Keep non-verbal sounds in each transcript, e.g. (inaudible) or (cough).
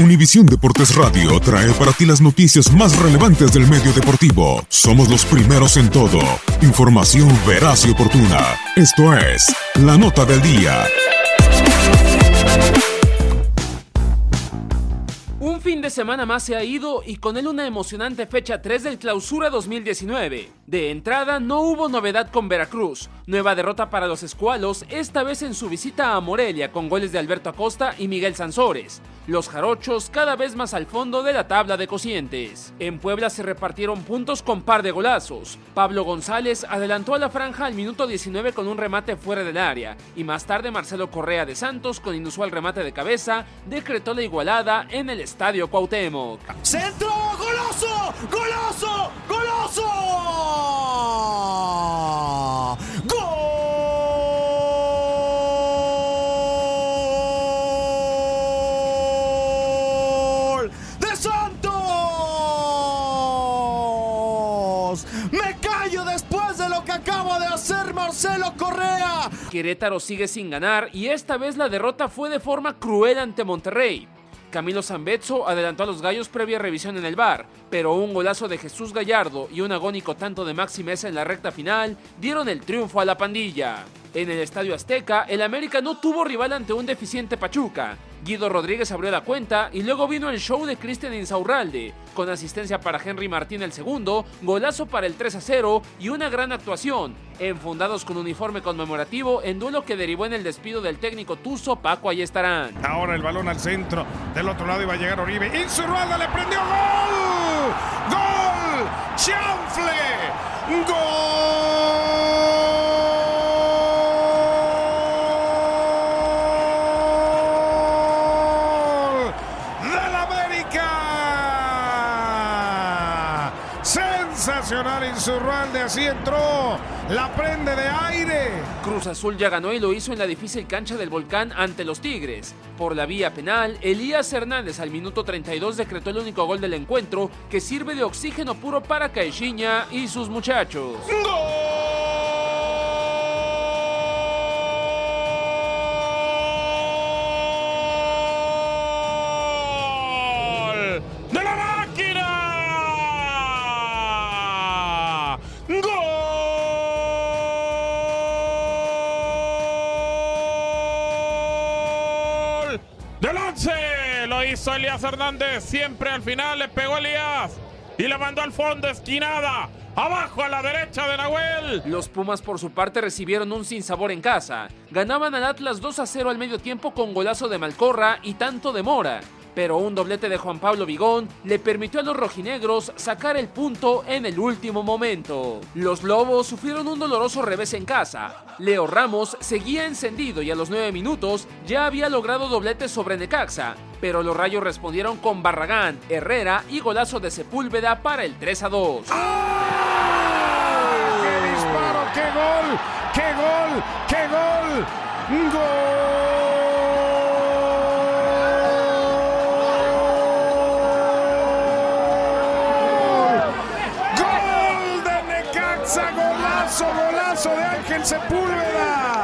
Univisión Deportes Radio trae para ti las noticias más relevantes del medio deportivo. Somos los primeros en todo. Información veraz y oportuna. Esto es La Nota del Día. Un fin de semana más se ha ido y con él una emocionante fecha 3 del Clausura 2019. De entrada no hubo novedad con Veracruz, nueva derrota para los escualos, esta vez en su visita a Morelia con goles de Alberto Acosta y Miguel Sansores. Los jarochos cada vez más al fondo de la tabla de cocientes. En Puebla se repartieron puntos con par de golazos. Pablo González adelantó a la franja al minuto 19 con un remate fuera del área y más tarde Marcelo Correa de Santos con inusual remate de cabeza decretó la igualada en el estadio Cuauhtémoc. ¡Centro! ¡Goloso! ¡Goloso! ¡Goloso! ¡Gol! ¡De Santos! ¡Me callo después de lo que acaba de hacer Marcelo Correa! Querétaro sigue sin ganar y esta vez la derrota fue de forma cruel ante Monterrey. Camilo Zambetso adelantó a los gallos previa revisión en el bar, pero un golazo de Jesús Gallardo y un agónico tanto de Maxi Mesa en la recta final dieron el triunfo a la pandilla. En el Estadio Azteca, el América no tuvo rival ante un deficiente Pachuca. Guido Rodríguez abrió la cuenta y luego vino el show de Cristian Insaurralde, con asistencia para Henry Martín el segundo, golazo para el 3 a 0 y una gran actuación, enfundados con uniforme conmemorativo en duelo que derivó en el despido del técnico Tuzo Paco Ayestarán. Ahora el balón al centro, del otro lado iba a llegar Oribe, Insaurralde le prendió gol, gol, chanfle, gol Sensacional Insurralde, así entró, la prende de aire. Cruz Azul ya ganó y lo hizo en la difícil cancha del Volcán ante los Tigres. Por la vía penal, Elías Hernández al minuto 32 decretó el único gol del encuentro que sirve de oxígeno puro para Caixinha y sus muchachos. ¡Gol! 11! Lo hizo Elías Hernández. Siempre al final le pegó Elías. Y la mandó al fondo, esquinada. Abajo a la derecha de Nahuel. Los Pumas por su parte recibieron un sinsabor en casa. Ganaban al Atlas 2 a 0 al medio tiempo con golazo de Malcorra y tanto de Mora pero un doblete de Juan Pablo Vigón le permitió a los rojinegros sacar el punto en el último momento. Los Lobos sufrieron un doloroso revés en casa. Leo Ramos seguía encendido y a los 9 minutos ya había logrado doblete sobre Necaxa, pero los Rayos respondieron con Barragán, Herrera y golazo de Sepúlveda para el 3 a 2. ¡Qué disparo! ¡Qué gol! ¡Qué gol! ¡Qué gol! ¡Gol! Golazo de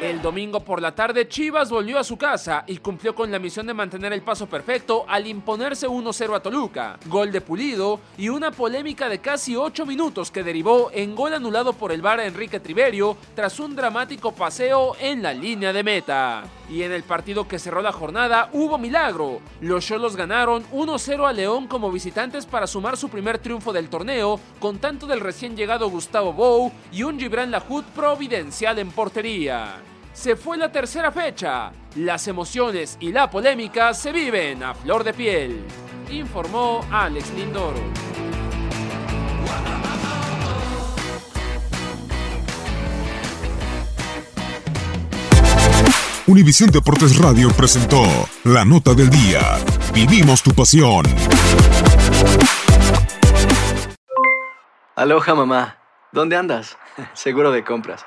El domingo por la tarde, Chivas volvió a su casa y cumplió con la misión de mantener el paso perfecto al imponerse 1-0 a Toluca. Gol de Pulido y una polémica de casi 8 minutos que derivó en gol anulado por el VAR Enrique Triverio tras un dramático paseo en la línea de meta. Y en el partido que cerró la jornada hubo milagro. Los Cholos ganaron 1-0 a León como visitantes para sumar su primer triunfo del torneo con tanto del recién llegado Gustavo Bou y un Gibran Lahoud providencial en portería. Se fue la tercera fecha. Las emociones y la polémica se viven a flor de piel. Informó Alex Lindoro. Univisión Deportes Radio presentó la nota del día. Vivimos tu pasión. Aloha mamá. ¿Dónde andas? (laughs) Seguro de compras.